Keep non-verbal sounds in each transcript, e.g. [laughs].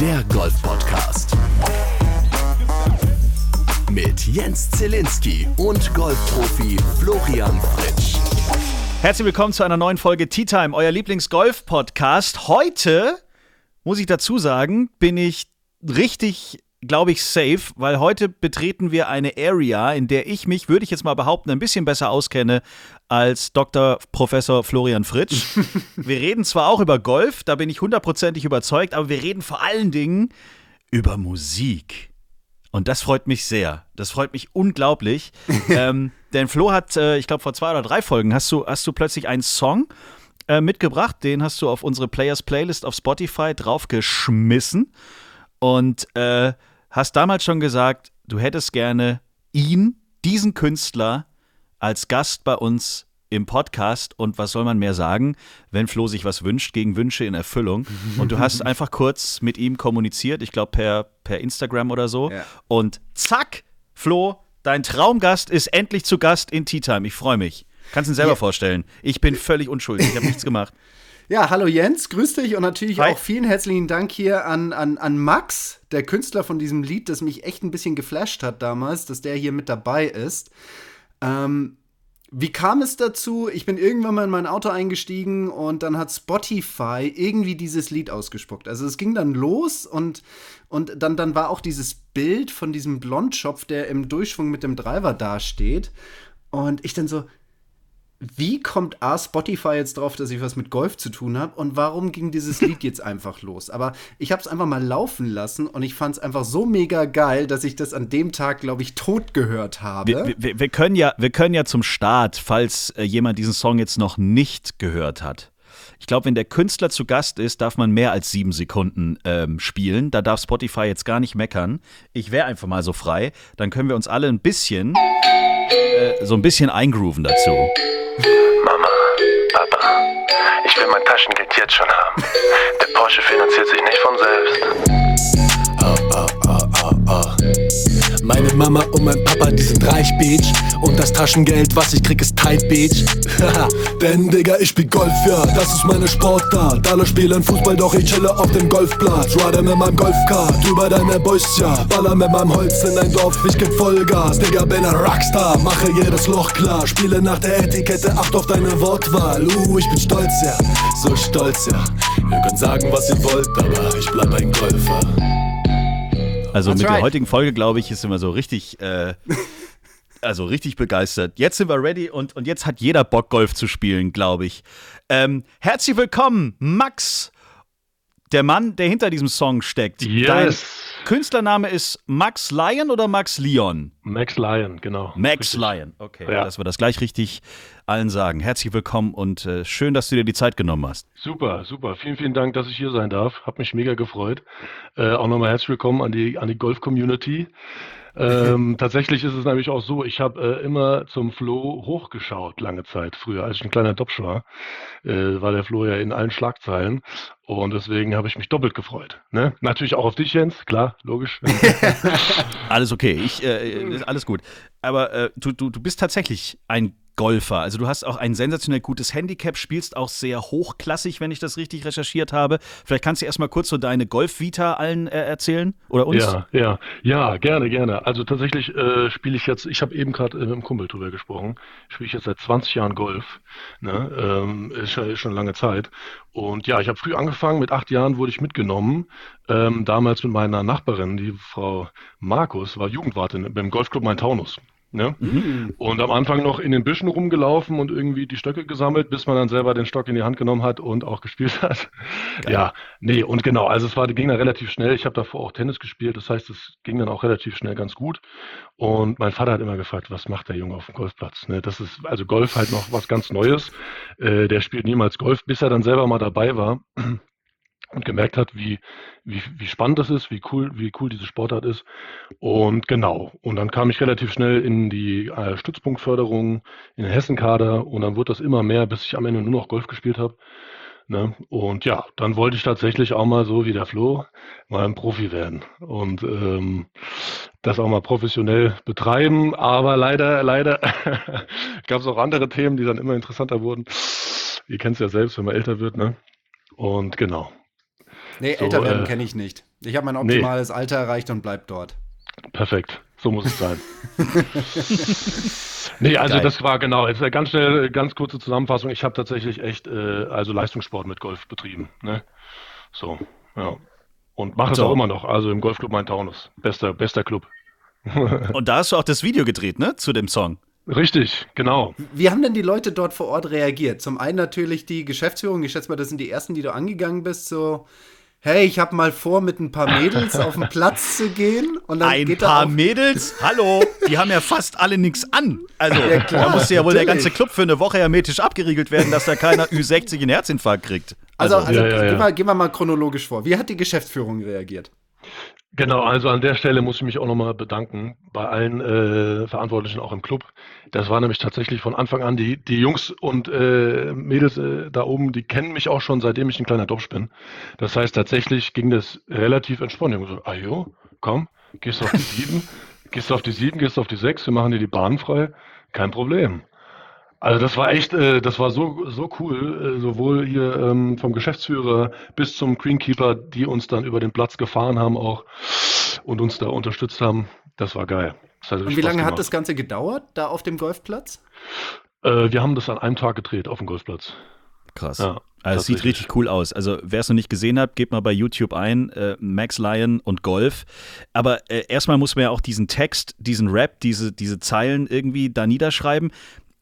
der Golf-Podcast. Mit Jens Zielinski und Golfprofi Florian Fritsch. Herzlich willkommen zu einer neuen Folge Tea Time, euer Lieblings-Golf-Podcast. Heute, muss ich dazu sagen, bin ich richtig glaube ich, safe, weil heute betreten wir eine Area, in der ich mich, würde ich jetzt mal behaupten, ein bisschen besser auskenne als Dr. Professor Florian Fritsch. [laughs] wir reden zwar auch über Golf, da bin ich hundertprozentig überzeugt, aber wir reden vor allen Dingen über Musik. Und das freut mich sehr. Das freut mich unglaublich. [laughs] ähm, denn Flo hat, äh, ich glaube, vor zwei oder drei Folgen hast du, hast du plötzlich einen Song äh, mitgebracht. Den hast du auf unsere Players Playlist auf Spotify draufgeschmissen. Und äh, hast damals schon gesagt, du hättest gerne ihn, diesen Künstler, als Gast bei uns im Podcast und was soll man mehr sagen, wenn Flo sich was wünscht, gegen Wünsche in Erfüllung. Und du hast [laughs] einfach kurz mit ihm kommuniziert, ich glaube per, per Instagram oder so. Ja. Und zack, Flo, dein Traumgast ist endlich zu Gast in Tea Time. Ich freue mich. Kannst du ihn selber ja. vorstellen. Ich bin völlig unschuldig, ich habe nichts gemacht. [laughs] Ja, hallo Jens, grüß dich und natürlich Hi. auch vielen herzlichen Dank hier an, an, an Max, der Künstler von diesem Lied, das mich echt ein bisschen geflasht hat damals, dass der hier mit dabei ist. Ähm, wie kam es dazu? Ich bin irgendwann mal in mein Auto eingestiegen und dann hat Spotify irgendwie dieses Lied ausgespuckt. Also es ging dann los und, und dann, dann war auch dieses Bild von diesem Blondschopf, der im Durchschwung mit dem Driver dasteht. Und ich dann so, wie kommt A, Spotify jetzt drauf, dass ich was mit Golf zu tun habe und warum ging dieses [laughs] Lied jetzt einfach los? Aber ich habe es einfach mal laufen lassen und ich fand es einfach so mega geil, dass ich das an dem Tag, glaube ich, tot gehört habe. Wir, wir, wir, können ja, wir können ja zum Start, falls äh, jemand diesen Song jetzt noch nicht gehört hat. Ich glaube, wenn der Künstler zu Gast ist, darf man mehr als sieben Sekunden ähm, spielen. Da darf Spotify jetzt gar nicht meckern. Ich wäre einfach mal so frei. Dann können wir uns alle ein bisschen, äh, so ein bisschen eingrooven dazu. Mama, Papa, ich will mein Taschengeld jetzt schon haben. Der Porsche finanziert sich nicht von selbst. Oh, oh, Mama und mein Papa, die sind reich, Bitch. Und das Taschengeld, was ich krieg, ist tight, Bitch. [laughs] Denn, Digga, ich spiel Golf, ja, das ist meine Sportart. Alle spielen Fußball, doch ich chille auf dem Golfplatz. Ride mit meinem Golfkart über deine Boys, ja. Baller mit meinem Holz in dein Dorf, ich geb Vollgas. Digga, bin ein Rockstar, mache jedes Loch klar. Spiele nach der Etikette, acht auf deine Wortwahl. Uh, ich bin stolz, ja, so stolz, ja. Ihr könnt sagen, was ihr wollt, aber ich bleib ein Golfer. Also That's mit right. der heutigen Folge, glaube ich, ist immer so richtig, äh, [laughs] also richtig begeistert. Jetzt sind wir ready und, und jetzt hat jeder Bock, Golf zu spielen, glaube ich. Ähm, herzlich willkommen, Max, der Mann, der hinter diesem Song steckt. Yes. Dein Künstlername ist Max Lion oder Max Leon? Max Lion, genau. Max richtig. Lion, okay. Ja. Dass wir das gleich richtig allen sagen. Herzlich willkommen und äh, schön, dass du dir die Zeit genommen hast. Super, super. Vielen, vielen Dank, dass ich hier sein darf. Hab mich mega gefreut. Äh, auch nochmal herzlich willkommen an die, an die Golf-Community. Ähm, tatsächlich ist es nämlich auch so, ich habe äh, immer zum Flo hochgeschaut, lange Zeit früher, als ich ein kleiner Dopsch war, äh, war der Flo ja in allen Schlagzeilen und deswegen habe ich mich doppelt gefreut. Ne? Natürlich auch auf dich, Jens, klar, logisch. [laughs] alles okay, ich, äh, alles gut. Aber äh, du, du, du bist tatsächlich ein Golfer. Also du hast auch ein sensationell gutes Handicap, spielst auch sehr hochklassig, wenn ich das richtig recherchiert habe. Vielleicht kannst du erstmal kurz so deine Golf-Vita allen äh, erzählen oder uns? Ja, ja, ja, gerne, gerne. Also tatsächlich äh, spiele ich jetzt, ich habe eben gerade äh, mit einem Kumpel drüber gesprochen, spiele ich jetzt seit 20 Jahren Golf. Ne? Ähm, ist, ist schon lange Zeit. Und ja, ich habe früh angefangen, mit acht Jahren wurde ich mitgenommen. Ähm, damals mit meiner Nachbarin, die Frau Markus, war Jugendwartin beim Golfclub Main Taunus. Ne? Mhm. Und am Anfang noch in den Büschen rumgelaufen und irgendwie die Stöcke gesammelt, bis man dann selber den Stock in die Hand genommen hat und auch gespielt [laughs] hat. Geil. Ja, nee, und genau, also es war, ging dann relativ schnell. Ich habe davor auch Tennis gespielt, das heißt, es ging dann auch relativ schnell ganz gut. Und mein Vater hat immer gefragt, was macht der Junge auf dem Golfplatz? Ne? Das ist also Golf halt noch was ganz Neues. Äh, der spielt niemals Golf, bis er dann selber mal dabei war und gemerkt hat, wie, wie, wie spannend das ist, wie cool, wie cool diese Sportart ist. Und genau. Und dann kam ich relativ schnell in die äh, Stützpunktförderung, in den Hessenkader und dann wurde das immer mehr, bis ich am Ende nur noch Golf gespielt habe. Ne? Und ja, dann wollte ich tatsächlich auch mal so wie der Flo mal ein Profi werden und ähm, das auch mal professionell betreiben. Aber leider, leider [laughs] gab es auch andere Themen, die dann immer interessanter wurden. Ihr kennt es ja selbst, wenn man älter wird, ne? Und genau. Nee, so, älter werden äh, kenne ich nicht. Ich habe mein optimales nee. Alter erreicht und bleib dort. Perfekt. So muss es sein. [laughs] nee, also Geil. das war genau, jetzt eine ganz schnell, ganz kurze Zusammenfassung. Ich habe tatsächlich echt äh, also Leistungssport mit Golf betrieben. Ne? So, ja. Und mache so. es auch immer noch, also im Golfclub Main-Taunus. Bester, bester Club. [laughs] Und da hast du auch das Video gedreht, ne, zu dem Song. Richtig, genau. Wie haben denn die Leute dort vor Ort reagiert? Zum einen natürlich die Geschäftsführung, ich schätze mal, das sind die ersten, die du angegangen bist, so, hey, ich habe mal vor, mit ein paar Mädels auf den Platz zu gehen. Und dann ein geht paar Mädels? [laughs] Hallo, die haben ja fast alle nichts an. Also, ja, klar, da musste ja wohl natürlich. der ganze Club für eine Woche hermetisch abgeriegelt werden, dass da keiner Ü60 einen Herzinfarkt kriegt. Also, also, also ja, ja, gehen, wir, gehen wir mal chronologisch vor. Wie hat die Geschäftsführung reagiert? Genau, also an der Stelle muss ich mich auch nochmal bedanken bei allen äh, Verantwortlichen auch im Club. Das war nämlich tatsächlich von Anfang an, die, die Jungs und äh, Mädels äh, da oben, die kennen mich auch schon, seitdem ich ein kleiner Dopsch bin. Das heißt, tatsächlich ging das relativ entspannt. Ich so, ah komm, gehst du auf die sieben, gehst du auf die sieben, gehst du auf die sechs, wir machen dir die Bahn frei, kein Problem. Also das war echt, äh, das war so, so cool, äh, sowohl hier ähm, vom Geschäftsführer bis zum Greenkeeper, die uns dann über den Platz gefahren haben auch und uns da unterstützt haben. Das war geil. Das und wie lange gemacht. hat das Ganze gedauert, da auf dem Golfplatz? Äh, wir haben das an einem Tag gedreht auf dem Golfplatz. Krass. Ja, also es sieht richtig cool aus. Also wer es noch nicht gesehen hat, gebt mal bei YouTube ein, äh, Max Lion und Golf. Aber äh, erstmal muss man ja auch diesen Text, diesen Rap, diese, diese Zeilen irgendwie da niederschreiben.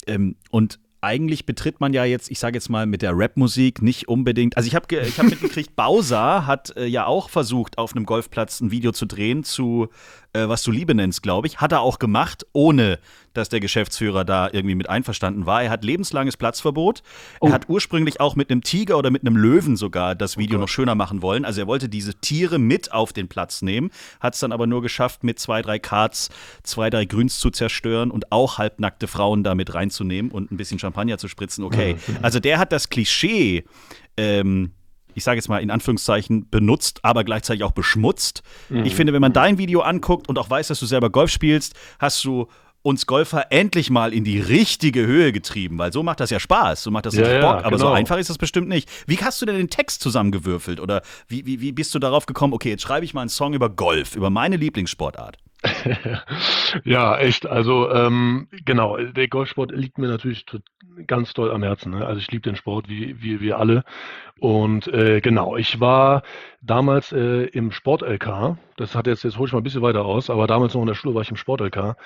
Ähm, und eigentlich betritt man ja jetzt, ich sage jetzt mal mit der Rap-Musik nicht unbedingt. Also ich habe ich hab [laughs] mitgekriegt, Bowser hat äh, ja auch versucht, auf einem Golfplatz ein Video zu drehen zu äh, was du Liebe nennst, glaube ich. Hat er auch gemacht, ohne dass der Geschäftsführer da irgendwie mit einverstanden war. Er hat lebenslanges Platzverbot. Oh. Er hat ursprünglich auch mit einem Tiger oder mit einem Löwen sogar das oh Video oh noch schöner machen wollen. Also er wollte diese Tiere mit auf den Platz nehmen, hat es dann aber nur geschafft, mit zwei, drei Karts zwei, drei Grüns zu zerstören und auch halbnackte Frauen da mit reinzunehmen und ein bisschen Champagner zu spritzen. Okay, also der hat das Klischee ähm, ich sage jetzt mal in Anführungszeichen, benutzt, aber gleichzeitig auch beschmutzt. Mhm. Ich finde, wenn man dein Video anguckt und auch weiß, dass du selber Golf spielst, hast du uns Golfer endlich mal in die richtige Höhe getrieben, weil so macht das ja Spaß, so macht das ja, Bock, ja, aber genau. so einfach ist das bestimmt nicht. Wie hast du denn den Text zusammengewürfelt oder wie, wie, wie bist du darauf gekommen, okay, jetzt schreibe ich mal einen Song über Golf, über meine Lieblingssportart? [laughs] ja, echt. Also ähm, genau, der Golfsport liegt mir natürlich ganz doll am Herzen. Ne? Also ich liebe den Sport wie, wie wir alle. Und äh, genau, ich war damals äh, im Sport-LK. Das hat jetzt, jetzt hole ich mal ein bisschen weiter aus, aber damals noch in der Schule war ich im Sport-LK.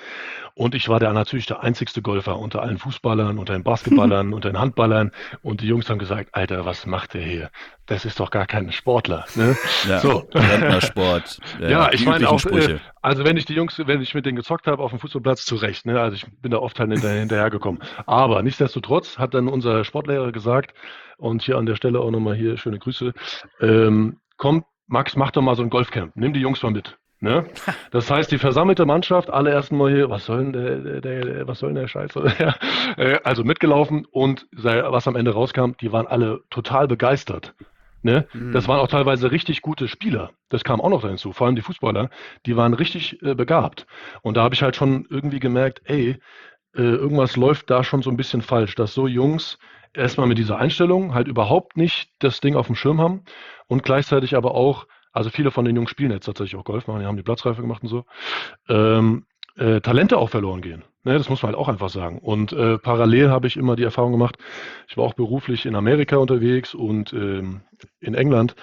Und ich war da natürlich der einzigste Golfer unter allen Fußballern, unter den Basketballern, [laughs] unter den Handballern. Und die Jungs haben gesagt, Alter, was macht der hier? Das ist doch gar kein Sportler. Ne? Ja, so. Rentnersport. Ja, [laughs] ja ich meine auch, äh, also wenn ich die Jungs, wenn ich mit denen gezockt habe auf dem Fußballplatz, zurecht. Ne? Also ich bin da oft halt hinterher, hinterhergekommen. Aber nichtsdestotrotz hat dann unser Sportlehrer gesagt, und hier an der Stelle auch nochmal hier schöne Grüße. Ähm, komm, Max, mach doch mal so ein Golfcamp. Nimm die Jungs mal mit. Ne? [laughs] Das heißt, die versammelte Mannschaft, alle erstmal hier, was soll denn der, der, der was soll denn der Scheiß? [laughs] Äh, also mitgelaufen und was am Ende rauskam, die waren alle total begeistert. Ne? Mhm. Das waren auch teilweise richtig gute Spieler. Das kam auch noch hinzu. Vor allem die Fußballer, die waren richtig äh, begabt. Und da habe ich halt schon irgendwie gemerkt, ey, äh, irgendwas läuft da schon so ein bisschen falsch, dass so Jungs erstmal mit dieser Einstellung halt überhaupt nicht das Ding auf dem Schirm haben und gleichzeitig aber auch, also viele von den Jungs spielen jetzt tatsächlich auch Golf machen, die haben die Platzreife gemacht und so, ähm, äh, Talente auch verloren gehen. Ne, das muss man halt auch einfach sagen. Und äh, parallel habe ich immer die Erfahrung gemacht, ich war auch beruflich in Amerika unterwegs und ähm, in England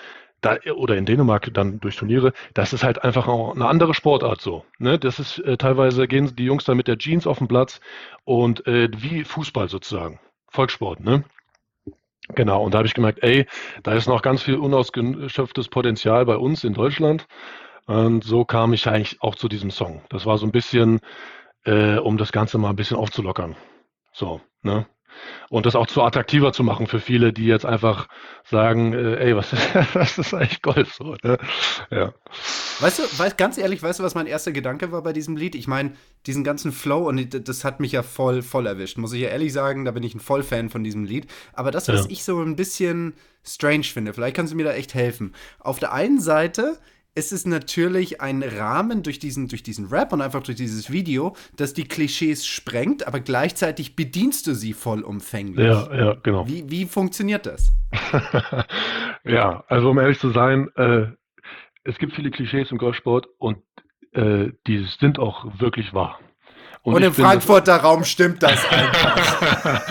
da, oder in Dänemark dann durch Turniere, das ist halt einfach auch eine andere Sportart so. Ne? Das ist äh, teilweise gehen die Jungs da mit der Jeans auf den Platz und äh, wie Fußball sozusagen. Volkssport, ne? Genau, und da habe ich gemerkt, ey, da ist noch ganz viel unausgeschöpftes Potenzial bei uns in Deutschland. Und so kam ich eigentlich auch zu diesem Song. Das war so ein bisschen, äh, um das Ganze mal ein bisschen aufzulockern. So, ne? Und das auch zu attraktiver zu machen für viele, die jetzt einfach sagen, äh, ey, was, [laughs] was ist eigentlich Golf so? Ne? Ja. Weißt du, weißt, ganz ehrlich, weißt du, was mein erster Gedanke war bei diesem Lied? Ich meine, diesen ganzen Flow und das hat mich ja voll, voll erwischt. Muss ich ja ehrlich sagen, da bin ich ein Vollfan von diesem Lied. Aber das, was ja. ich so ein bisschen strange finde, vielleicht kannst du mir da echt helfen. Auf der einen Seite ist es natürlich ein Rahmen durch diesen, durch diesen Rap und einfach durch dieses Video, das die Klischees sprengt, aber gleichzeitig bedienst du sie vollumfänglich. Ja, ja, genau. Wie, wie funktioniert das? [laughs] ja, also um ehrlich zu sein, äh, es gibt viele Klischees im Golfsport und äh, die sind auch wirklich wahr. Und, und im Frankfurter Raum stimmt das [laughs] einfach.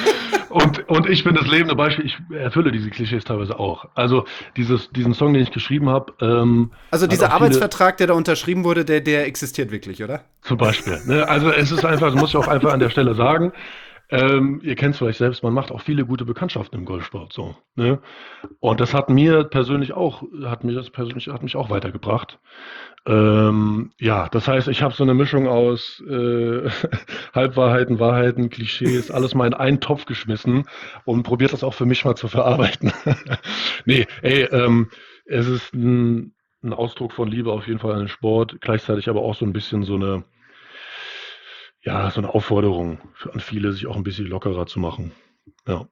Und, und ich bin das lebende Beispiel, ich erfülle diese Klischees teilweise auch. Also dieses, diesen Song, den ich geschrieben habe. Ähm, also dieser Arbeitsvertrag, der da unterschrieben wurde, der, der existiert wirklich, oder? Zum Beispiel. Ne? Also es ist einfach, das muss ich auch einfach an der Stelle sagen. Ähm, ihr kennt es vielleicht selbst, man macht auch viele gute Bekanntschaften im Golfsport so. Ne? Und das hat mir persönlich auch, hat mich das persönlich, hat mich auch weitergebracht. Ähm, ja, das heißt, ich habe so eine Mischung aus äh, [laughs] Halbwahrheiten, Wahrheiten, Klischees, alles mal in einen Topf geschmissen und probiert das auch für mich mal zu verarbeiten. [laughs] nee, ey, ähm, es ist ein, ein Ausdruck von Liebe auf jeden Fall an den Sport, gleichzeitig aber auch so ein bisschen so eine ja, so eine Aufforderung an viele, sich auch ein bisschen lockerer zu machen. Ja.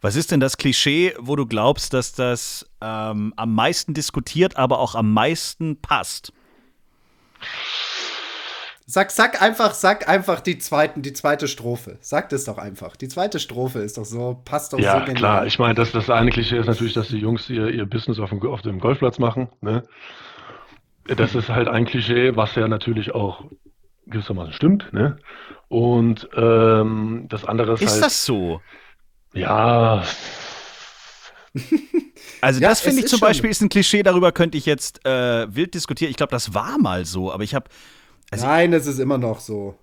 Was ist denn das Klischee, wo du glaubst, dass das ähm, am meisten diskutiert, aber auch am meisten passt? Sag, sag einfach, sag einfach die zweiten, die zweite Strophe. Sag das doch einfach. Die zweite Strophe ist doch so, passt doch ja, so genial. Ja, klar. Ich meine, das, das eine Klischee ist natürlich, dass die Jungs ihr, ihr Business auf dem, auf dem Golfplatz machen. Ne? Das ist halt ein Klischee, was ja natürlich auch gewissermaßen stimmt. Ne? Und ähm, das andere ist. Ist halt, das so? Ja. [laughs] Also ja, das finde ich zum Beispiel ist ein Klischee, darüber könnte ich jetzt äh, wild diskutieren. Ich glaube, das war mal so, aber ich habe. Also Nein, es ist immer noch so.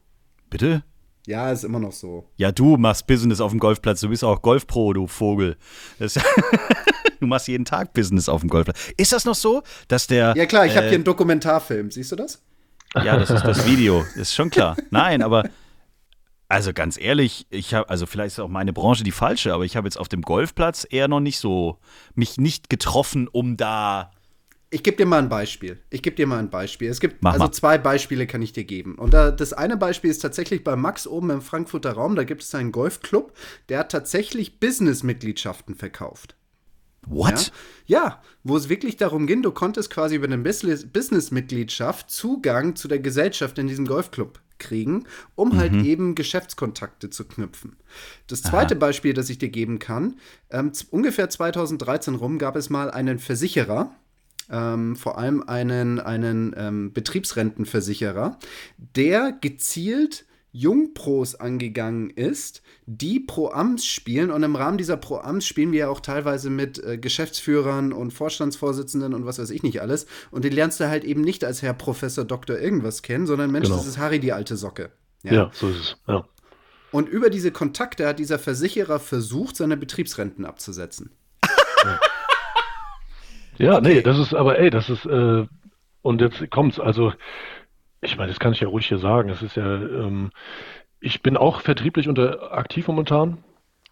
Bitte? Ja, ist immer noch so. Ja, du machst Business auf dem Golfplatz. Du bist auch Golfpro, du Vogel. [laughs] du machst jeden Tag Business auf dem Golfplatz. Ist das noch so, dass der. Ja, klar, ich äh, habe hier einen Dokumentarfilm. Siehst du das? Ja, das ist das [laughs] Video, ist schon klar. Nein, aber also ganz ehrlich, ich habe also vielleicht ist auch meine Branche die falsche, aber ich habe jetzt auf dem Golfplatz eher noch nicht so mich nicht getroffen, um da ich gebe dir mal ein Beispiel. Ich gebe dir mal ein Beispiel. Es gibt Mach also mal. zwei Beispiele kann ich dir geben. Und da, das eine Beispiel ist tatsächlich bei Max oben im Frankfurter Raum. Da gibt es einen Golfclub, der hat tatsächlich Business-Mitgliedschaften verkauft. What? Ja, ja, wo es wirklich darum ging, du konntest quasi über eine Business-Mitgliedschaft Zugang zu der Gesellschaft in diesem Golfclub kriegen, um halt mhm. halt eben Geschäftskontakte zu knüpfen. Das zweite Aha. Beispiel, das ich dir geben kann, ähm, ungefähr 2013 rum gab es mal einen Versicherer, ähm, vor allem einen, einen ähm, Betriebsrentenversicherer, der gezielt Jungpros angegangen ist, die Pro-Ams spielen. Und im Rahmen dieser Pro-Ams spielen wir ja auch teilweise mit äh, Geschäftsführern und Vorstandsvorsitzenden und was weiß ich nicht alles. Und den lernst du halt eben nicht als Herr Professor Doktor irgendwas kennen, sondern Mensch, genau. das ist Harry die alte Socke. Ja, ja so ist es. Ja. Und über diese Kontakte hat dieser Versicherer versucht, seine Betriebsrenten abzusetzen. ja, ja [laughs] okay. nee, das ist aber, ey, das ist, äh, und jetzt kommt's, also ich meine, das kann ich ja ruhig hier sagen. Es ist ja, ähm, ich bin auch vertrieblich unter aktiv momentan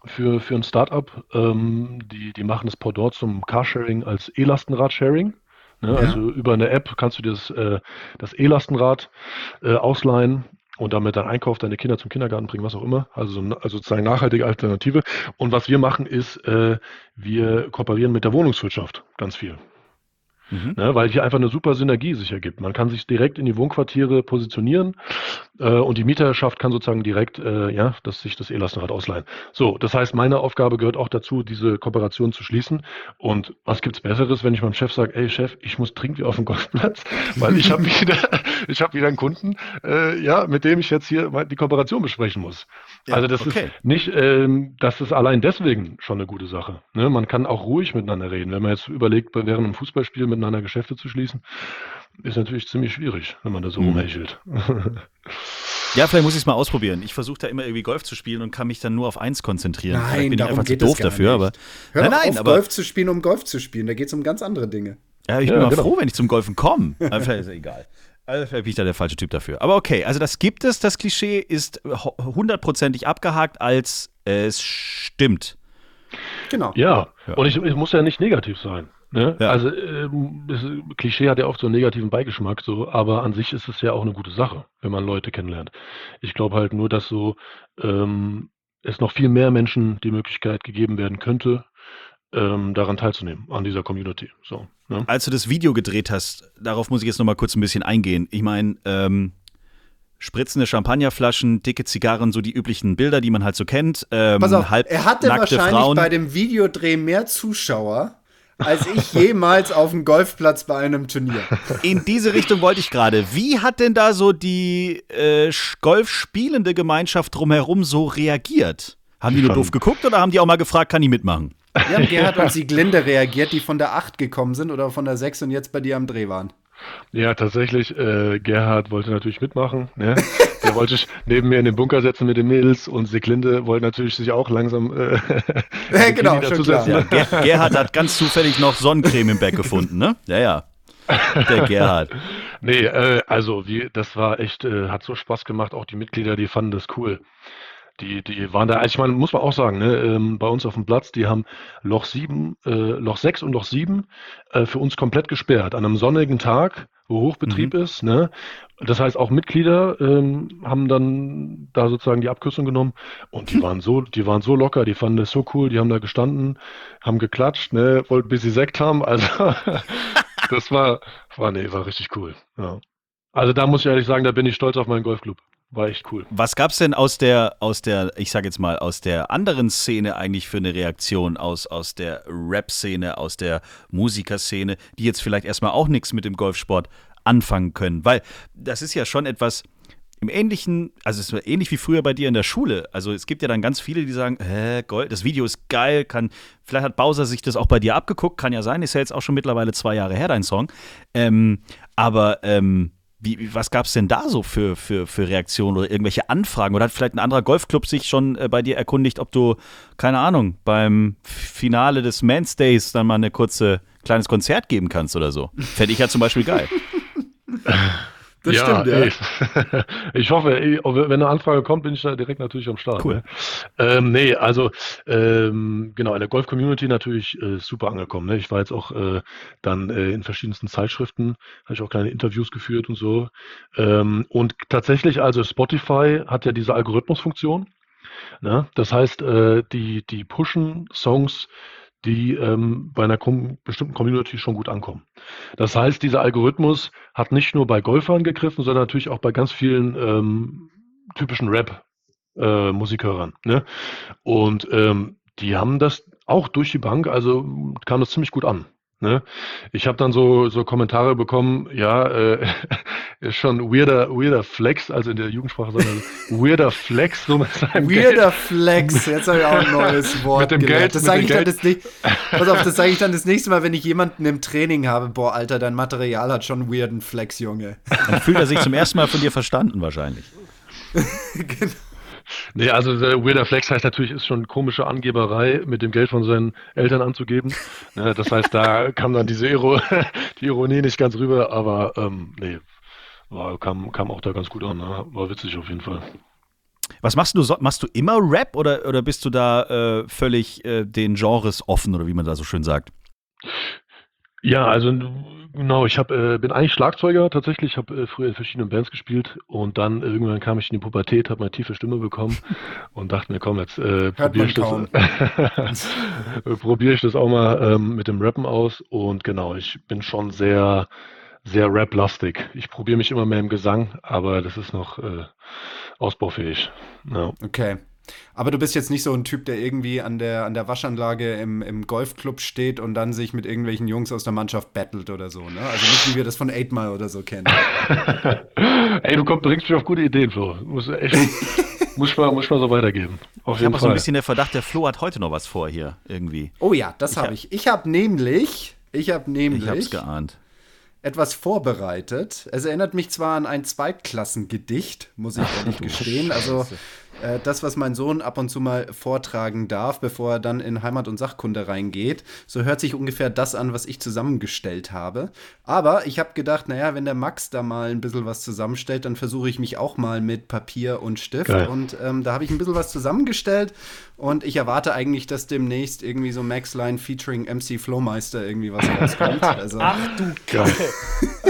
für, für ein Startup. Ähm, die, die machen das Pendant zum Carsharing als E-Lastenrad-Sharing. Ne? Ja. Also über eine App kannst du dir das, äh, das E-Lastenrad äh, ausleihen und damit deinen Einkauf, deine Kinder zum Kindergarten bringen, was auch immer. Also, so, also sozusagen nachhaltige Alternative. Und was wir machen ist, äh, wir kooperieren mit der Wohnungswirtschaft ganz viel. Mhm. Ne, weil hier einfach eine super Synergie sich ergibt. Man kann sich direkt in die Wohnquartiere positionieren äh, und die Mieterschaft kann sozusagen direkt, äh, ja, dass sich das E-Lastenrad ausleihen. So, das heißt, meine Aufgabe gehört auch dazu, diese Kooperation zu schließen. Und was gibt's Besseres, wenn ich meinem Chef sage, ey Chef, ich muss dringend wieder auf den Golfplatz, [laughs] weil ich habe wieder, [laughs] ich habe wieder einen Kunden, äh, ja, mit dem ich jetzt hier die Kooperation besprechen muss. Ja, also das okay. ist nicht, ähm, das ist allein deswegen schon eine gute Sache. Ne? Man kann auch ruhig miteinander reden. Wenn man jetzt überlegt, während einem Fußballspiel miteinander Geschäfte zu schließen, ist natürlich ziemlich schwierig, wenn man da so mhm. rumhechelt. [laughs] Ja, vielleicht muss ich es mal ausprobieren. Ich versuche da immer irgendwie Golf zu spielen und kann mich dann nur auf eins konzentrieren. Nein, vielleicht bin ich einfach zu doof dafür, nicht. aber. Hör nein, nein, auf, aber Golf zu spielen, um Golf zu spielen. Da geht es um ganz andere Dinge. Ja, ich ja, bin mal genau. froh, wenn ich zum Golfen komme. vielleicht ist ja egal. Also vielleicht bin ich da der falsche Typ dafür. Aber okay, also das gibt es, das Klischee ist hundertprozentig abgehakt, als es stimmt. Genau. Ja, ja. und ich, ich muss ja nicht negativ sein. Ne? Ja. Also das Klischee hat ja oft so einen negativen Beigeschmack, so, aber an sich ist es ja auch eine gute Sache, wenn man Leute kennenlernt. Ich glaube halt nur, dass so ähm, es noch viel mehr Menschen die Möglichkeit gegeben werden könnte, ähm, daran teilzunehmen, an dieser Community. So, ne? Als du das Video gedreht hast, darauf muss ich jetzt noch mal kurz ein bisschen eingehen. Ich meine, ähm, spritzende Champagnerflaschen, dicke Zigarren, so die üblichen Bilder, die man halt so kennt. Ähm, Pass auf, er hatte wahrscheinlich Frauen. bei dem Videodreh mehr Zuschauer als ich jemals auf dem Golfplatz bei einem Turnier. In diese Richtung wollte ich gerade. Wie hat denn da so die äh, Golfspielende Gemeinschaft drumherum so reagiert? Haben die nur doof geguckt oder haben die auch mal gefragt, kann ich mitmachen? Ja, Gerhard und Sieglinde reagiert, die von der 8 gekommen sind oder von der 6 und jetzt bei dir am Dreh waren. Ja, tatsächlich. Äh, Gerhard wollte natürlich mitmachen. Ne? [laughs] [laughs] Der wollte sich neben mir in den Bunker setzen mit den Mädels und Seglinde wollte natürlich sich auch langsam äh, [laughs] ja, genau, schon klar. Ja, Ger Gerhard hat ganz zufällig noch Sonnencreme im Bett gefunden, ne? Ja, ja. Der [laughs] Gerhard. nee, äh, also wie, das war echt, äh, hat so Spaß gemacht. Auch die Mitglieder, die fanden das cool. Die, die waren da, also ich meine, muss man auch sagen, ne, ähm, bei uns auf dem Platz, die haben Loch 7, äh, Loch 6 und Loch 7 äh, für uns komplett gesperrt. An einem sonnigen Tag, Hochbetrieb mhm. ist. Ne? Das heißt, auch Mitglieder ähm, haben dann da sozusagen die Abkürzung genommen und die [laughs] waren so, die waren so locker, die fanden das so cool, die haben da gestanden, haben geklatscht, ne, wollten bis sie Sekt haben. Also [laughs] das war, war, nee, war richtig cool. Ja. Also da muss ich ehrlich sagen, da bin ich stolz auf meinen Golfclub war echt cool. Was gab es denn aus der, aus der, ich sag jetzt mal, aus der anderen Szene eigentlich für eine Reaktion, aus, aus der Rap-Szene, aus der Musikerszene, die jetzt vielleicht erstmal auch nichts mit dem Golfsport anfangen können? Weil das ist ja schon etwas, im ähnlichen, also es ist ähnlich wie früher bei dir in der Schule. Also es gibt ja dann ganz viele, die sagen, hä, Gold, das Video ist geil, kann, vielleicht hat Bowser sich das auch bei dir abgeguckt, kann ja sein, ist ja jetzt auch schon mittlerweile zwei Jahre her, dein Song. Ähm, aber ähm, wie, was gab es denn da so für, für, für Reaktionen oder irgendwelche Anfragen? Oder hat vielleicht ein anderer Golfclub sich schon äh, bei dir erkundigt, ob du, keine Ahnung, beim Finale des Men's Days dann mal eine kurze kleines Konzert geben kannst oder so? Fände ich ja zum Beispiel geil. [laughs] Das ja, stimmt, ja. Ich, [laughs] ich hoffe, wenn eine Anfrage kommt, bin ich da direkt natürlich am Start. Cool. Ne? Ähm, nee, also ähm, genau, in der Golf-Community natürlich äh, super angekommen. Ne? Ich war jetzt auch äh, dann äh, in verschiedensten Zeitschriften, habe ich auch kleine Interviews geführt und so. Ähm, und tatsächlich, also Spotify hat ja diese Algorithmusfunktion. Ne? Das heißt, äh, die, die pushen Songs die ähm, bei einer bestimmten Community schon gut ankommen. Das heißt, dieser Algorithmus hat nicht nur bei Golfern gegriffen, sondern natürlich auch bei ganz vielen ähm, typischen Rap-Musikhörern. Äh, ne? Und ähm, die haben das auch durch die Bank, also kam das ziemlich gut an. Ne? Ich habe dann so, so Kommentare bekommen, ja, äh, [laughs] schon weirder, weirder Flex, also in der Jugendsprache, sondern weirder Flex, so mit seinem Weirder Geld. Flex, jetzt habe ich auch ein neues [laughs] Wort mit dem gelernt. Geld, das sage ich Geld. dann das nicht, pass auf, das sage ich dann das nächste Mal, wenn ich jemanden im Training habe, boah, Alter, dein Material hat schon weirden Flex, Junge. Dann fühlt er sich zum ersten Mal von dir verstanden wahrscheinlich. [laughs] genau. Nee, also der Weirder Flex heißt natürlich, ist schon komische Angeberei, mit dem Geld von seinen Eltern anzugeben. Ne, das heißt, da kam dann diese Iro [laughs] die Ironie nicht ganz rüber, aber ähm, nee, war, kam, kam auch da ganz gut an. Ne? War witzig auf jeden Fall. Was machst du? Machst du immer Rap oder, oder bist du da äh, völlig äh, den Genres offen oder wie man da so schön sagt? Ja, also genau, ich hab, äh, bin eigentlich Schlagzeuger tatsächlich, habe äh, früher in verschiedenen Bands gespielt und dann irgendwann kam ich in die Pubertät, habe eine tiefe Stimme bekommen [laughs] und dachte mir, komm, jetzt äh, probiere ich, das, [laughs] probier ich das auch mal ähm, mit dem Rappen aus und genau, ich bin schon sehr, sehr rap-lastig. Ich probiere mich immer mehr im Gesang, aber das ist noch äh, ausbaufähig. Ja. Okay. Aber du bist jetzt nicht so ein Typ, der irgendwie an der, an der Waschanlage im, im Golfclub steht und dann sich mit irgendwelchen Jungs aus der Mannschaft battelt oder so, ne? Also nicht, wie wir das von 8 Mile oder so kennen. [laughs] Ey, du komm, bringst mich auf gute Ideen, Flo. Muss echt, [laughs] muss mal, muss mal so weitergeben. Auf ich habe so ein bisschen der Verdacht, der Flo hat heute noch was vor hier, irgendwie. Oh ja, das habe ich. Ich habe nämlich, ich habe nämlich. Ich hab's geahnt etwas vorbereitet. Es erinnert mich zwar an ein Zweitklassengedicht, muss ich ehrlich gestehen. Also äh, das, was mein Sohn ab und zu mal vortragen darf, bevor er dann in Heimat- und Sachkunde reingeht. So hört sich ungefähr das an, was ich zusammengestellt habe. Aber ich habe gedacht, naja, wenn der Max da mal ein bisschen was zusammenstellt, dann versuche ich mich auch mal mit Papier und Stift. Geil. Und ähm, da habe ich ein bisschen was zusammengestellt und ich erwarte eigentlich, dass demnächst irgendwie so Max Line featuring MC Flowmeister irgendwie was rauskommt. [laughs] Also, Ach du Geil.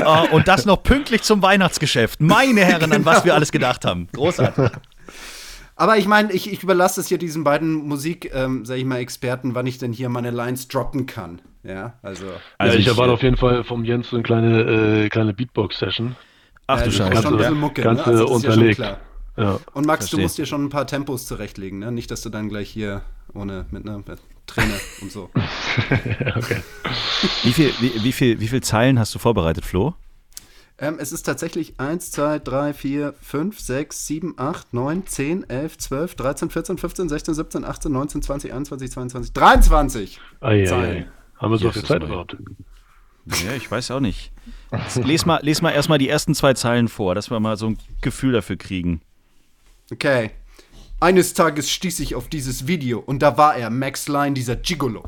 oh, und das noch pünktlich zum Weihnachtsgeschäft. Meine Herren, an was wir alles gedacht haben. Großartig. Aber ich meine, ich, ich überlasse es hier diesen beiden Musik, ähm, sag ich mal, Experten, wann ich denn hier meine Lines droppen kann. Ja, also. Also ich, erwarte auf jeden Fall vom Jens so eine kleine, äh, kleine Beatbox-Session. Ach du Scheiße. Schon ein bisschen Mucke, ne? also unterlegt. Ja ja. Und Max, Versteh. du musst dir schon ein paar Tempos zurechtlegen, ne? Nicht, dass du dann gleich hier ohne mit einer Trainer und so. [laughs] okay. Wie viel, wie, wie, viel, wie viel Zeilen hast du vorbereitet, Flo? Ähm, es ist tatsächlich 1, 2, 3, 4, 5, 6, 7, 8, 9, 10, 11, 12, 13, 14, 15, 16, 17, 18, 19, 20, 21, 22, 23 ei, Zeilen. Ei, Haben wir so viel Zeit überhaupt? Ja, ich weiß auch nicht. Les mal, les mal erstmal die ersten zwei Zeilen vor, dass wir mal so ein Gefühl dafür kriegen. Okay. Eines Tages stieß ich auf dieses Video und da war er, Max Line, dieser Gigolo.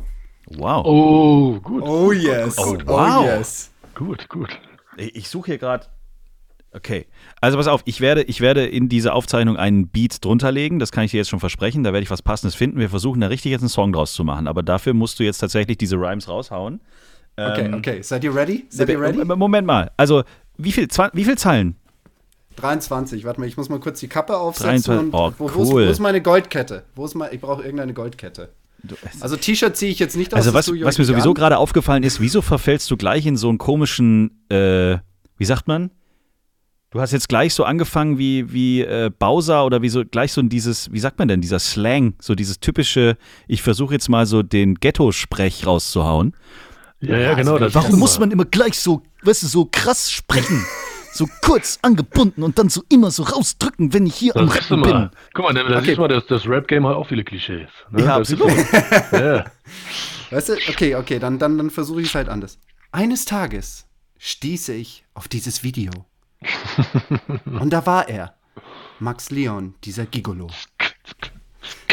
Wow. Oh, gut. Oh yes. Oh, wow. Oh yes. Gut, gut. Ich suche hier gerade. Okay. Also pass auf, ich werde, ich werde in diese Aufzeichnung einen Beat drunter legen, das kann ich dir jetzt schon versprechen. Da werde ich was Passendes finden. Wir versuchen da richtig jetzt einen Song draus zu machen. Aber dafür musst du jetzt tatsächlich diese Rhymes raushauen. Okay, ähm, okay. Seid ihr ready? Seid ihr ready? Moment mal. Also, wie viel, wie viel Zeilen? 23. Warte mal, ich muss mal kurz die Kappe aufsetzen. 23. oh, wo, cool. wo, ist, wo, ist, meine Goldkette? Wo ist mein, ich brauche irgendeine Goldkette. Also T-Shirt ziehe ich jetzt nicht aus. Also was, was mir sowieso gerade aufgefallen ist, wieso verfällst du gleich in so einen komischen, äh, wie sagt man? Du hast jetzt gleich so angefangen wie, wie äh, Bowser oder wie so gleich so in dieses, wie sagt man denn, dieser Slang, so dieses typische, ich versuche jetzt mal so den Ghetto-Sprech rauszuhauen. Ja, ja, genau. Also, warum muss man immer gleich so, weißt du, so krass sprechen? [laughs] so kurz angebunden und dann so immer so rausdrücken, wenn ich hier das am Rappen bin. Guck mal, da okay. siehst du mal, das, das Rap-Game hat auch viele Klischees. Ne? Ja, absolut. [laughs] ja. Weißt du, okay, okay, dann, dann, dann versuche ich es halt anders. Eines Tages stieße ich auf dieses Video. [laughs] und da war er. Max Leon, dieser Gigolo.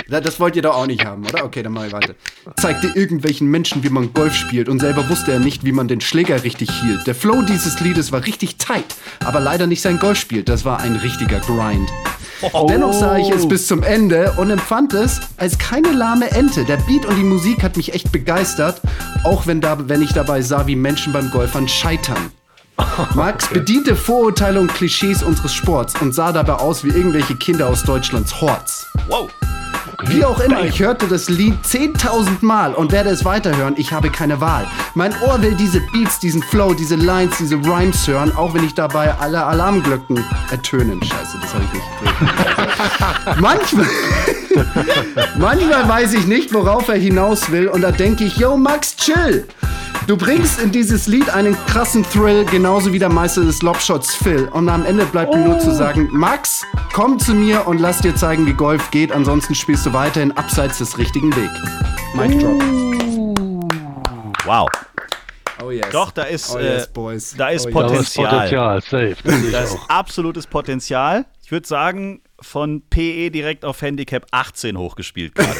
Das wollt ihr doch auch nicht haben, oder? Okay, dann mach ich weiter. Zeigte irgendwelchen Menschen, wie man Golf spielt und selber wusste er nicht, wie man den Schläger richtig hielt. Der Flow dieses Liedes war richtig tight, aber leider nicht sein Golfspiel. Das war ein richtiger Grind. Oh. Dennoch sah ich es bis zum Ende und empfand es als keine lahme Ente. Der Beat und die Musik hat mich echt begeistert, auch wenn, da, wenn ich dabei sah, wie Menschen beim Golfern scheitern. Max bediente Vorurteile und Klischees unseres Sports und sah dabei aus wie irgendwelche Kinder aus Deutschlands Horts. Wow. Wie auch immer, ich hörte das Lied 10.000 Mal und werde es weiterhören. Ich habe keine Wahl. Mein Ohr will diese Beats, diesen Flow, diese Lines, diese Rhymes hören, auch wenn ich dabei alle Alarmglocken ertönen. Scheiße, das habe ich nicht [laughs] Manchmal, [laughs] manchmal weiß ich nicht, worauf er hinaus will und da denke ich, yo Max, chill. Du bringst in dieses Lied einen krassen Thrill, genauso wie der Meister des Lobshots Phil. Und am Ende bleibt mir nur zu sagen, Max, komm zu mir und lass dir zeigen, wie Golf geht. Ansonsten spielst du weiterhin abseits des richtigen Weg. Mic drop. Wow. Oh yes. Doch, da ist, oh yes, boys. Äh, da ist oh Potenzial. Yes. Potenzial, safe. Das, das ist absolutes Potenzial. Ich würde sagen, von PE direkt auf Handicap 18 hochgespielt gerade,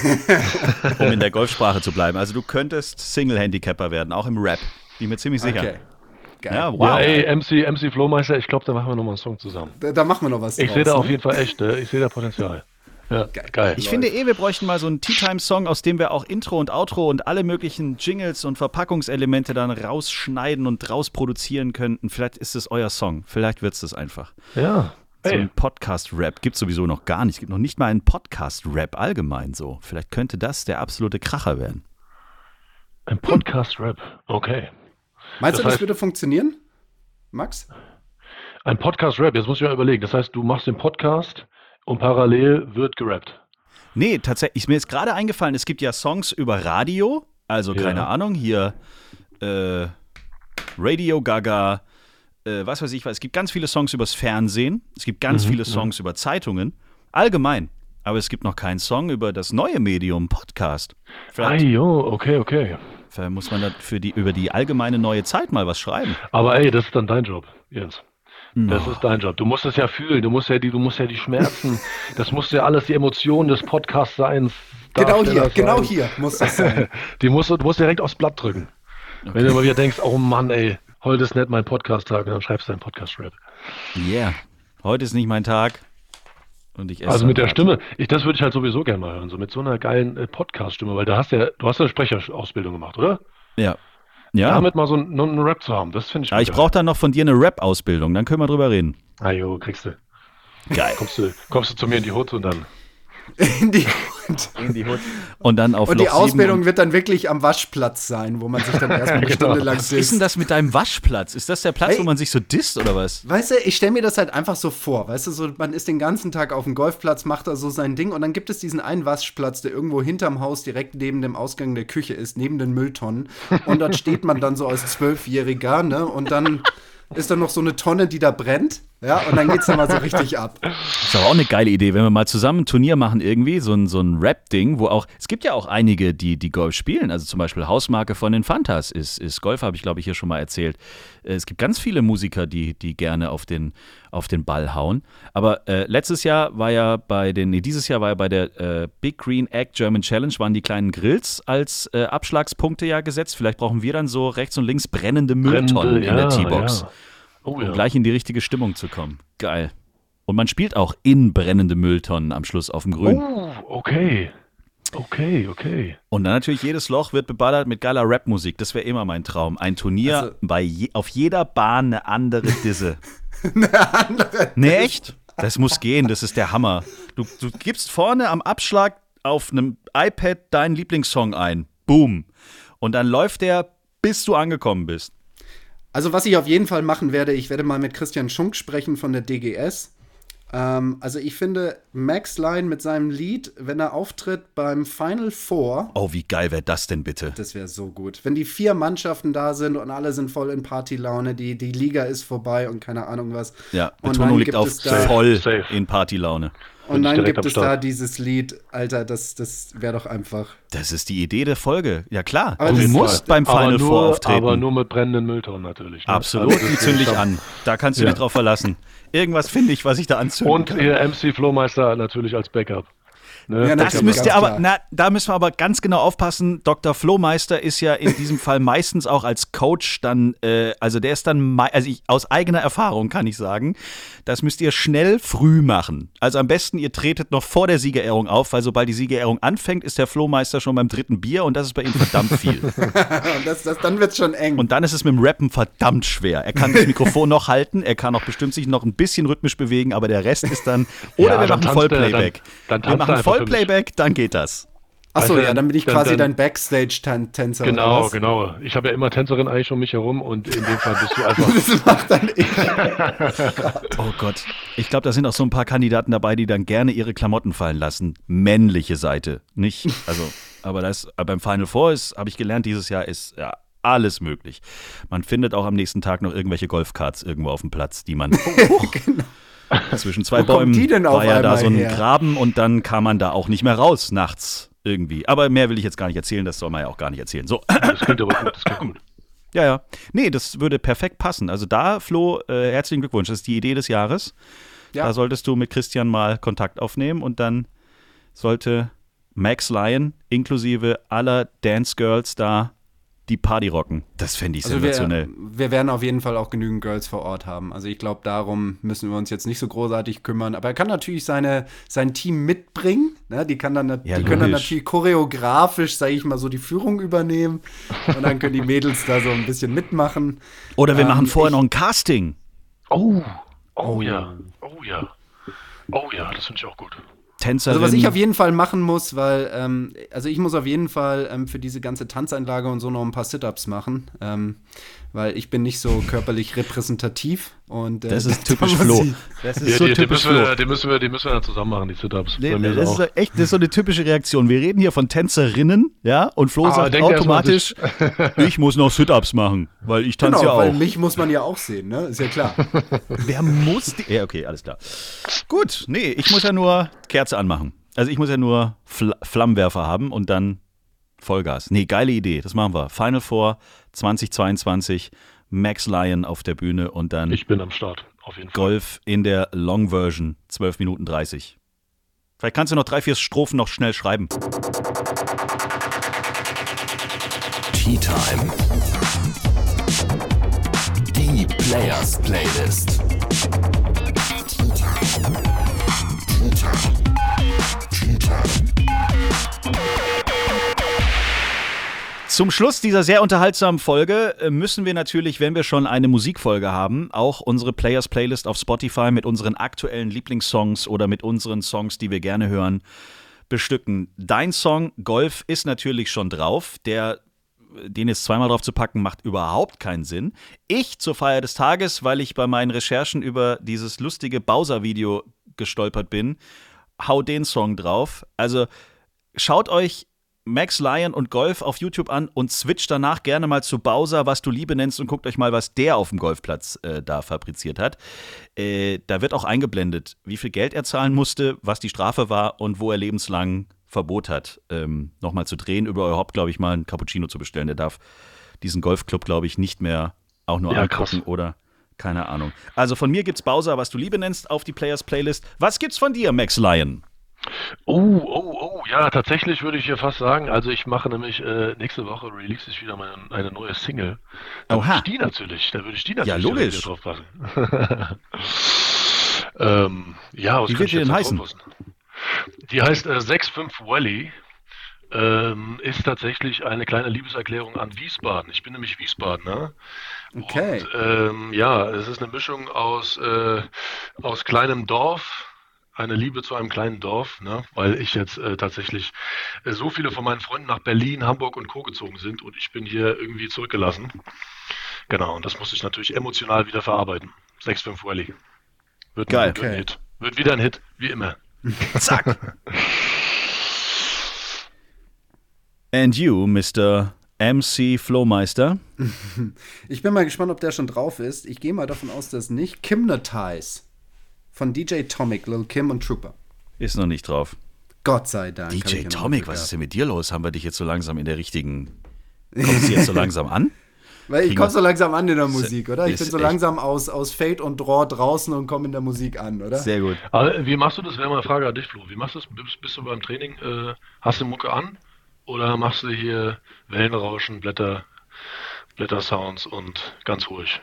[laughs] um in der Golfsprache zu bleiben. Also du könntest Single-Handicapper werden, auch im Rap. Bin mir ziemlich sicher. Okay. Geil. Ja, wow. Ja, ey, MC, MC Flowmeister, ich glaube, da machen wir nochmal einen Song zusammen. Da, da machen wir noch was Ich sehe da ne? auf jeden Fall echt, ich sehe da Potenzial. Ja, geil. geil. Ich finde eh, wir bräuchten mal so einen Tea-Time-Song, aus dem wir auch Intro und Outro und alle möglichen Jingles und Verpackungselemente dann rausschneiden und rausproduzieren könnten. Vielleicht ist es euer Song. Vielleicht wird es das einfach. Ja, so ein Podcast-Rap gibt es sowieso noch gar nicht. Es gibt noch nicht mal einen Podcast-Rap allgemein so. Vielleicht könnte das der absolute Kracher werden. Ein Podcast-Rap, okay. Meinst das du, das heißt, würde funktionieren, Max? Ein Podcast-Rap, jetzt muss ich mal überlegen. Das heißt, du machst den Podcast und parallel wird gerappt. Nee, tatsächlich, ist mir jetzt gerade eingefallen, es gibt ja Songs über Radio, also ja. keine Ahnung, hier äh, Radio Gaga, äh, was weiß ich was. Es gibt ganz viele Songs übers Fernsehen, es gibt ganz mhm, viele Songs ja. über Zeitungen, allgemein. Aber es gibt noch keinen Song über das neue Medium Podcast. Vielleicht, ah, jo, okay, okay. Vielleicht muss man da für die, über die allgemeine neue Zeit mal was schreiben. Aber ey, das ist dann dein Job, Jens. Das ist dein Job. Du musst es ja fühlen, du musst ja die, du musst ja die Schmerzen, [laughs] das muss ja alles die Emotionen des Podcasts sein. Genau hier, genau hier muss das sein. [laughs] die musst du, du musst direkt aufs Blatt drücken. Okay. Wenn du mal wieder denkst, oh Mann, ey, heute ist nicht mein Podcast-Tag und dann schreibst du einen Podcast-Rap. Yeah. Heute ist nicht mein Tag. Und ich esse also mit der Stimme, ich, das würde ich halt sowieso gerne mal hören, so mit so einer geilen äh, Podcast-Stimme, weil da hast ja, du hast ja eine Sprecherausbildung gemacht, oder? Ja. Ja. Damit mal so einen, einen Rap zu haben, das finde ich Ja, ich brauche dann noch von dir eine Rap-Ausbildung, dann können wir drüber reden. Ah jo, kriegst du. Geil. Kommst du, kommst du zu mir in die Hut und dann. [laughs] In die, Stimmt. In die Hut. Und dann auf Und die Loch Ausbildung und- wird dann wirklich am Waschplatz sein, wo man sich dann [laughs] erstmal eine Stunde lang Was ist denn disst. das mit deinem Waschplatz? Ist das der Platz, Hey. wo man sich so disst oder was? Weißt du, ich stelle mir das halt einfach so vor. Weißt du, so, man ist den ganzen Tag auf dem Golfplatz, macht da so sein Ding und dann gibt es diesen einen Waschplatz, der irgendwo hinterm Haus direkt neben dem Ausgang der Küche ist, neben den Mülltonnen. Und dort steht man dann so als Zwölfjähriger, ne? Und dann ist da noch so eine Tonne, die da brennt. Ja, und dann geht's dann mal so richtig ab. Das ist aber auch eine geile Idee, wenn wir mal zusammen ein Turnier machen irgendwie, so ein, so ein Rap-Ding, wo auch, es gibt ja auch einige, die, die Golf spielen, also zum Beispiel Hausmarke von den Fantas ist, ist Golf, habe ich glaube ich hier schon mal erzählt. Äh, Es gibt ganz viele Musiker, die, die gerne auf den, auf den Ball hauen. Aber äh, letztes Jahr war ja bei den, nee, dieses Jahr war ja bei der äh, Big Green Egg German Challenge, waren die kleinen Grills als äh, Abschlagspunkte ja gesetzt. Vielleicht brauchen wir dann so rechts und links brennende Mülltonnen Brennende, in der ja, T-Box ja. Oh ja. um gleich in die richtige Stimmung zu kommen. Geil. Und man spielt auch in brennende Mülltonnen am Schluss auf dem Grün. Oh, okay. Okay, okay. Und dann natürlich jedes Loch wird beballert mit geiler Rapmusik. Das wäre immer mein Traum. Ein Turnier Also- bei je, auf jeder Bahn eine andere Disse. [laughs] eine andere Nee, echt? Das muss gehen, das ist der Hammer. Du, du gibst vorne am Abschlag auf einem iPad deinen Lieblingssong ein. Boom. Und dann läuft der, bis du angekommen bist. Also, was ich auf jeden Fall machen werde, ich werde mal mit Christian Schunk sprechen von der DGS. Ähm, also, ich finde Max Line mit seinem Lied, wenn er auftritt beim Final Four, Oh, wie geil wäre das denn bitte? das wäre so gut. Wenn die vier Mannschaften da sind und alle sind voll in Partylaune, die, die Liga ist vorbei und keine Ahnung was. Ja, und Betonung liegt auf voll Safe. in Partylaune. Und dann gibt es da dieses Lied, Alter, das, das wäre doch einfach. Das ist die Idee der Folge. Ja klar, Aber du musst beim Final aber Four nur, auftreten. Aber nur mit brennenden Mülltonnen natürlich. ne? Absolut, Also die das zünde ist ich schon- an. Da kannst du Ja. dich drauf verlassen. Irgendwas finde ich, was ich da anzünden Und kann. ihr MC Flowmeister natürlich als Backup. Ne? Ja, Das müsst ihr aber, na, da müssen wir aber ganz genau aufpassen. Dr. Flohmeister ist ja in diesem Fall meistens auch als Coach dann, äh, also der ist dann, also ich, aus eigener Erfahrung kann ich sagen, das müsst ihr schnell früh machen. Also am besten ihr tretet noch vor der Siegerehrung auf, weil sobald die Siegerehrung anfängt, ist der Flohmeister schon beim dritten Bier und das ist bei ihm verdammt viel. [laughs] Und das, das, dann wird es schon eng. Und dann ist es mit dem Rappen verdammt schwer. Er kann das Mikrofon noch halten, er kann auch bestimmt sich noch ein bisschen rhythmisch bewegen, aber der Rest ist dann. Oder Ja, wir dann machen tanzt er, Vollplayback. dann- dann wir machen mich. Vollplayback, dann geht das. Achso, ja, dann bin ich dann- quasi dann- dein Backstage-Tänzer. oder Genau, was? genau. Ich habe ja immer Tänzerin eigentlich um mich herum und in dem Fall bist du [laughs] einfach. Das macht dann ich. [laughs] Oh Gott. Ich glaube, da sind auch so ein paar Kandidaten dabei, die dann gerne ihre Klamotten fallen lassen. Männliche Seite. Nicht, also, aber das äh, beim Final Four ist, habe ich gelernt, dieses Jahr ist ja alles möglich. Man findet auch am nächsten Tag noch irgendwelche Golfkarts irgendwo auf dem Platz, die man. [laughs] Zwischen zwei Bäumen die denn auf war ja da so ein her? Graben und dann kam man da auch nicht mehr raus nachts irgendwie. Aber mehr will ich jetzt gar nicht erzählen, das soll man ja auch gar nicht erzählen. So. Das klingt aber gut, das klingt gut. [coughs] Ja, ja. Nee, das würde perfekt passen. Also da, Flo, äh, herzlichen Glückwunsch. Das ist die Idee des Jahres. Ja. Da solltest du mit Christian mal Kontakt aufnehmen und dann sollte Max Lyon inklusive aller Dance Girls da die Party rocken. Das fände ich Also wir, sensationell. wir werden auf jeden Fall auch genügend Girls vor Ort haben. Also ich glaube, darum müssen wir uns jetzt nicht so großartig kümmern. Aber er kann natürlich seine, sein Team mitbringen. Ne? Die, kann dann, Ja, die können dann natürlich choreografisch, sage ich mal, so die Führung übernehmen. Und dann können die Mädels da so ein bisschen mitmachen. Oder wir ähm, machen vorher ich- noch ein Casting. Oh, oh ja, oh ja. Oh ja, das finde ich auch gut. Tänzerin. Also was ich auf jeden Fall machen muss, weil, ähm, also ich muss auf jeden Fall ähm, für diese ganze Tanzeinlage und so noch ein paar Sit-Ups machen, ähm, weil ich bin nicht so körperlich repräsentativ und äh, das ist typisch Flo. Das Die, ist so die, die, typisch müssen wir, Flo. die, müssen wir, die müssen wir dann zusammen machen, die Sit-Ups. Nee, Bei mir das ist auch. so echt, das ist so eine typische Reaktion. Wir reden hier von Tänzerinnen, ja, und Flo Ah, sagt automatisch, [laughs] ich muss noch Sit-Ups machen, weil ich tanze Genau, ja weil auch. mich muss man ja auch sehen, ne? Ist ja klar. [laughs] Wer muss die? Ja, okay, alles klar. Gut, nee, ich muss ja nur Kerze anmachen. Also ich muss ja nur Fl Flammenwerfer haben und dann Vollgas. Nee, geile Idee, das machen wir. Final Four 2022, Max Lyon auf der Bühne und dann Ich bin am Start, auf jeden Fall. Golf in der Long Version, 12 Minuten 30. Vielleicht kannst du noch drei, vier Strophen noch schnell schreiben. Tea Time. Die Players Playlist. Zum Schluss dieser sehr unterhaltsamen Folge äh, müssen wir natürlich, wenn wir schon eine Musikfolge haben, auch unsere Players Playlist auf Spotify mit unseren aktuellen Lieblingssongs oder mit unseren Songs, die wir gerne hören, bestücken. Dein Song Golf ist natürlich schon drauf. Der den jetzt zweimal drauf zu packen, macht überhaupt keinen Sinn. Ich zur Feier des Tages, weil ich bei meinen Recherchen über dieses lustige Bowser-Video gestolpert bin, hau den Song drauf. Also schaut euch Max Lion und Golf auf YouTube an und switcht danach gerne mal zu Bowser, was du Liebe nennst, und guckt euch mal, was der auf dem Golfplatz äh, da fabriziert hat. Äh, da wird auch eingeblendet, wie viel Geld er zahlen musste, was die Strafe war und wo er lebenslang Verbot hat, ähm, nochmal zu drehen, über überhaupt, glaube ich, mal einen Cappuccino zu bestellen. Der darf diesen Golfclub, glaube ich, nicht mehr auch nur ja, angucken krass. oder keine Ahnung. Also von mir gibt's Bowser, was du Liebe nennst, auf die Players Playlist. Was gibt's von dir, Max Lion? Oh, oh, oh, ja, tatsächlich würde ich hier fast sagen, also ich mache nämlich äh, nächste Woche release ich wieder meine, eine neue Single. Da Oha. würde ich die natürlich, da würde ich die natürlich ja, logisch. drauf passen. [laughs] ähm, ja, was Wie wird die denn heißen? Die heißt äh, 65 Valley. Ähm, ist tatsächlich eine kleine Liebeserklärung an Wiesbaden. Ich bin nämlich Wiesbadener. Okay. Und, ähm, ja, es ist eine Mischung aus, äh, aus kleinem Dorf, eine Liebe zu einem kleinen Dorf, ne? weil ich jetzt äh, tatsächlich äh, so viele von meinen Freunden nach Berlin, Hamburg und Co. gezogen sind und ich bin hier irgendwie zurückgelassen. Genau, und das muss ich natürlich emotional wieder verarbeiten. 6-5 Rally. Wird, Geil. Wird, okay. ein Hit. wird wieder ein Hit, wie immer. [laughs] Zack. And you, Mr. MC Flowmeister? Ich bin mal gespannt, ob der schon drauf ist. Ich gehe mal davon aus, dass nicht. Kimnatize von DJ Tomic, Lil Kim und Trooper. Ist noch nicht drauf. Gott sei Dank. DJ Tomic, was ist denn mit dir los? Haben wir dich jetzt so langsam in der richtigen. Kommst du jetzt so [laughs] langsam an? Weil ich komme so langsam an in der Musik, oder? Ich bin so langsam aus, aus Fade und Draw draußen und komme in der Musik an, oder? Sehr gut. Aber wie machst du das? Wäre mal eine Frage an dich, Flo. Wie machst du das? Bist, du beim Training? Äh, hast du Mucke an? Oder machst du hier Wellenrauschen, Blätter, Blättersounds und ganz ruhig?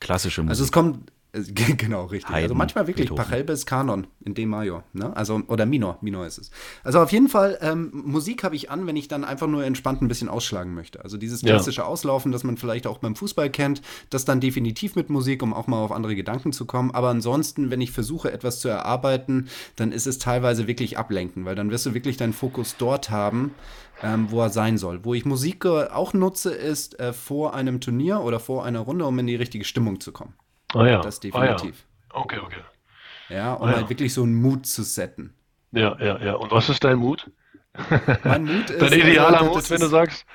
Klassische Musik. Also es kommt, [laughs] Genau, richtig. Heiden, also manchmal wirklich Beethoven. Pachelbes Kanon in D-Major, ne? Also, oder Minor, Minor ist es. Also auf jeden Fall, ähm, Musik habe ich an, wenn ich dann einfach nur entspannt ein bisschen ausschlagen möchte. Also dieses klassische ja. Auslaufen, das man vielleicht auch beim Fußball kennt, das dann definitiv mit Musik, um auch mal auf andere Gedanken zu kommen. Aber ansonsten, wenn ich versuche, etwas zu erarbeiten, dann ist es teilweise wirklich ablenken, weil dann wirst du wirklich deinen Fokus dort haben, ähm, wo er sein soll. Wo ich Musik auch nutze, ist äh, vor einem Turnier oder vor einer Runde, um in die richtige Stimmung zu kommen. Ah ja. Das definitiv. Ah, ja. Okay, okay. Ja, um ah, ja. halt wirklich so einen Mut zu setten. Ja, ja, ja. Und was ist dein Mut? Mein Mut [laughs] ist. Dein idealer also, Mut, wenn du sagst,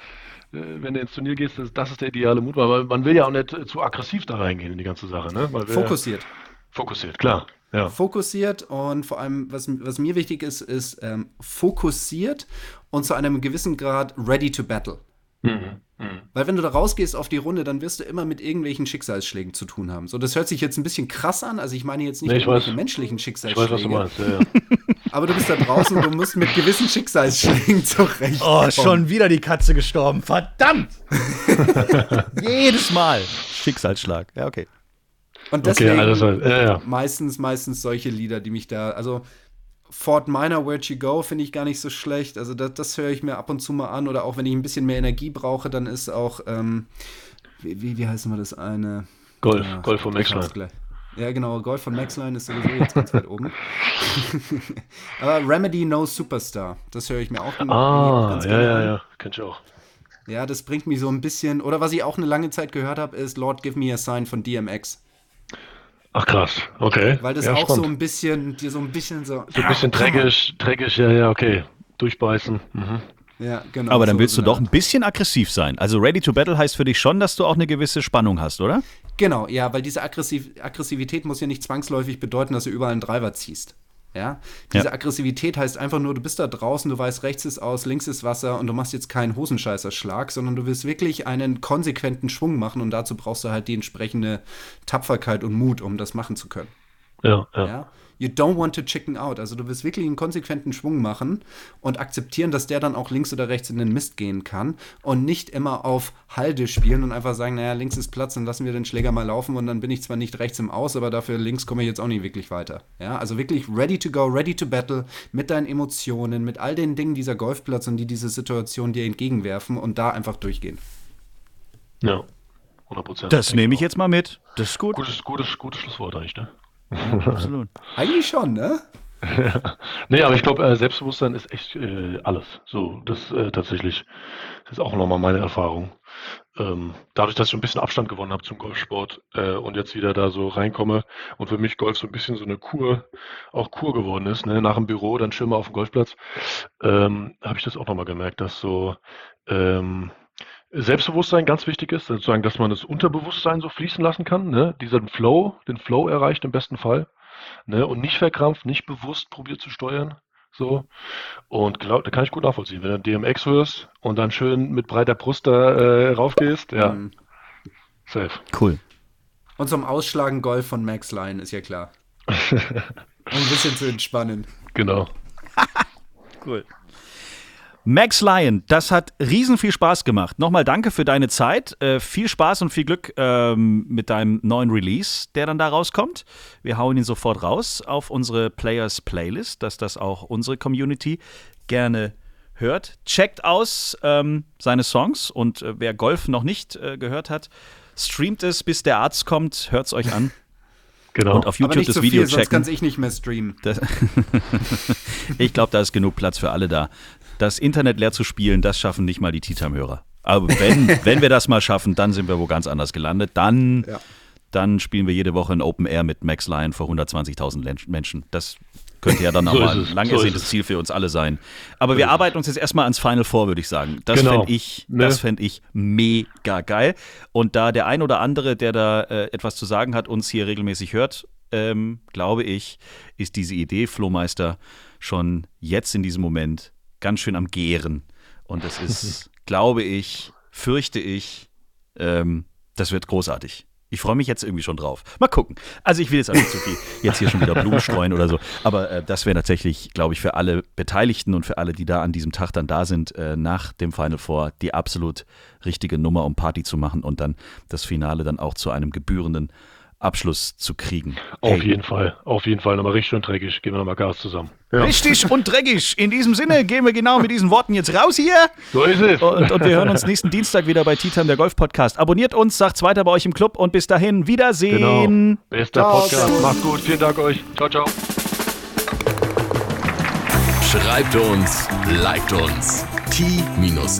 äh, wenn du ins Turnier gehst, das ist der ideale Mut, weil man will ja auch nicht zu aggressiv da reingehen in die ganze Sache. Ne? Fokussiert. Ja, fokussiert, klar. Ja. Fokussiert und vor allem, was, was mir wichtig ist, ist ähm, fokussiert und zu einem gewissen Grad ready to battle. Mhm. Mhm. Weil wenn du da rausgehst auf die Runde, dann wirst du immer mit irgendwelchen Schicksalsschlägen zu tun haben. So, das hört sich jetzt ein bisschen krass an. Also ich meine jetzt nicht nee, irgendwelche weiß. menschlichen Schicksalsschläge. Ich weiß, was du meinst, ja, ja. [laughs] Aber du bist da draußen und du musst mit gewissen Schicksalsschlägen [laughs] zurechtkommen. Oh, schon wieder die Katze gestorben. Verdammt! [laughs] Jedes Mal. Schicksalsschlag. Ja, okay. Und deswegen okay, also, ja, ja. meistens, meistens solche Lieder, die mich da, also Fort Minor, Where'd You Go, finde ich gar nicht so schlecht. Also das, das höre ich mir ab und zu mal an. Oder auch wenn ich ein bisschen mehr Energie brauche, dann ist auch, ähm, wie, wie, wie heißen wir das eine? Golf, ja, Golf von Maxline. Ja, genau, Golf von Maxline ist sowieso jetzt ganz weit oben. [laughs] Aber Remedy No Superstar, das höre ich mir auch ah, ganz ja, ja, ja, kenn ich auch. Ja, das bringt mich so ein bisschen, oder was ich auch eine lange Zeit gehört habe, ist Lord Give Me a Sign von DMX. Ach krass, okay. Weil das ja, auch spannend. so ein bisschen, dir so ein bisschen so. So ein bisschen [laughs] dreckig, dreckig, ja, ja, okay. Durchbeißen. Mhm. Ja, genau. Aber dann willst so du doch ein bisschen aggressiv sein. Also Ready to Battle heißt für dich schon, dass du auch eine gewisse Spannung hast, oder? Genau, ja, weil diese Aggressiv Aggressivität muss ja nicht zwangsläufig bedeuten, dass du überall einen Driver ziehst. Ja? Diese ja. Aggressivität heißt einfach nur, du bist da draußen, du weißt, rechts ist aus, links ist Wasser und du machst jetzt keinen Hosenscheißerschlag, sondern du willst wirklich einen konsequenten Schwung machen und dazu brauchst du halt die entsprechende Tapferkeit und Mut, um das machen zu können. Ja, ja. ja? You don't want to chicken out. Also du willst wirklich einen konsequenten Schwung machen und akzeptieren, dass der dann auch links oder rechts in den Mist gehen kann und nicht immer auf Halde spielen und einfach sagen, naja, links ist Platz, dann lassen wir den Schläger mal laufen und dann bin ich zwar nicht rechts im Aus, aber dafür links komme ich jetzt auch nicht wirklich weiter. Ja, also wirklich ready to go, ready to battle mit deinen Emotionen, mit all den Dingen dieser Golfplatz und die diese Situation dir entgegenwerfen und da einfach durchgehen. Ja, 100% Das nehme ich jetzt mal mit. Das ist gut. Gutes, gutes, gutes Schlusswort eigentlich, ne? Absolut. Eigentlich schon, ne? [laughs] nee, aber ich glaube, äh, Selbstbewusstsein ist echt äh, alles. So, das äh, tatsächlich, das ist auch nochmal meine Erfahrung. Ähm, dadurch, dass ich ein bisschen Abstand gewonnen habe zum Golfsport äh, und jetzt wieder da so reinkomme und für mich Golf so ein bisschen so eine Kur, auch Kur geworden ist, ne? nach dem Büro, dann schön mal auf dem Golfplatz, ähm, habe ich das auch nochmal gemerkt, dass so ähm, Selbstbewusstsein ganz wichtig ist, sozusagen, dass man das Unterbewusstsein so fließen lassen kann, ne? diesen Flow, den Flow erreicht im besten Fall ne? und nicht verkrampft, nicht bewusst probiert zu steuern. So. Und glaub, da kann ich gut nachvollziehen. Wenn du DMX hörst und dann schön mit breiter Brust da äh, raufgehst, ja. Mhm. Safe. Cool. Und zum Ausschlagen Golf von Max Line ist ja klar. um [laughs] ein bisschen zu entspannen. Genau. [laughs] cool. Max Lyon, das hat riesen viel Spaß gemacht. Nochmal danke für deine Zeit. Äh, viel Spaß und viel Glück ähm, mit deinem neuen Release, der dann da rauskommt. Wir hauen ihn sofort raus auf unsere Players Playlist, dass das auch unsere Community gerne hört. Checkt aus ähm, seine Songs und äh, wer Golf noch nicht äh, gehört hat, streamt es, bis der Arzt kommt. Hört es euch an. [laughs] Genau. Und auf YouTube Aber nicht das so Video viel, checken. Sonst kann ich nicht mehr streamen. [laughs] ich glaube, da ist genug Platz für alle da das Internet leer zu spielen, das schaffen nicht mal die Tea-Time-Hörer. Aber wenn, [laughs] wenn wir das mal schaffen, dann sind wir wo ganz anders gelandet. Dann, ja. dann spielen wir jede Woche in Open Air mit Max Lion vor 120.000 Menschen. Das könnte ja dann auch so mal ein lang ersehntes so Ziel für uns alle sein. Aber wir arbeiten uns jetzt erstmal ans Final Four, würde ich sagen. Das genau. fände ich, ne? fänd ich mega geil. Und da der ein oder andere, der da äh, etwas zu sagen hat, uns hier regelmäßig hört, ähm, glaube ich, ist diese Idee, Flohmeister, schon jetzt in diesem Moment ganz schön am Gären. Und es ist, [laughs] glaube ich, fürchte ich, ähm, das wird großartig. Ich freue mich jetzt irgendwie schon drauf. Mal gucken. Also ich will jetzt auch nicht so viel jetzt hier schon wieder Blumen [laughs] streuen oder so. Aber äh, das wäre tatsächlich, glaube ich, für alle Beteiligten und für alle, die da an diesem Tag dann da sind, äh, nach dem Final Four die absolut richtige Nummer, um Party zu machen und dann das Finale dann auch zu einem gebührenden Abschluss zu kriegen. Auf hey. jeden Fall, auf jeden Fall. Nochmal richtig und dreckig. Gehen wir nochmal Gas zusammen. Ja. Richtig und dreckig. In diesem Sinne gehen wir genau mit diesen Worten jetzt raus hier. So ist es. Und, und wir hören uns nächsten Dienstag wieder bei Tea Time, der Golf Podcast. Abonniert uns, sagt's weiter bei euch im Club und bis dahin Wiedersehen. Genau. Bester ciao, Podcast. Macht's gut. Vielen Dank euch. Ciao, ciao. Schreibt uns, liked uns. t-time.golf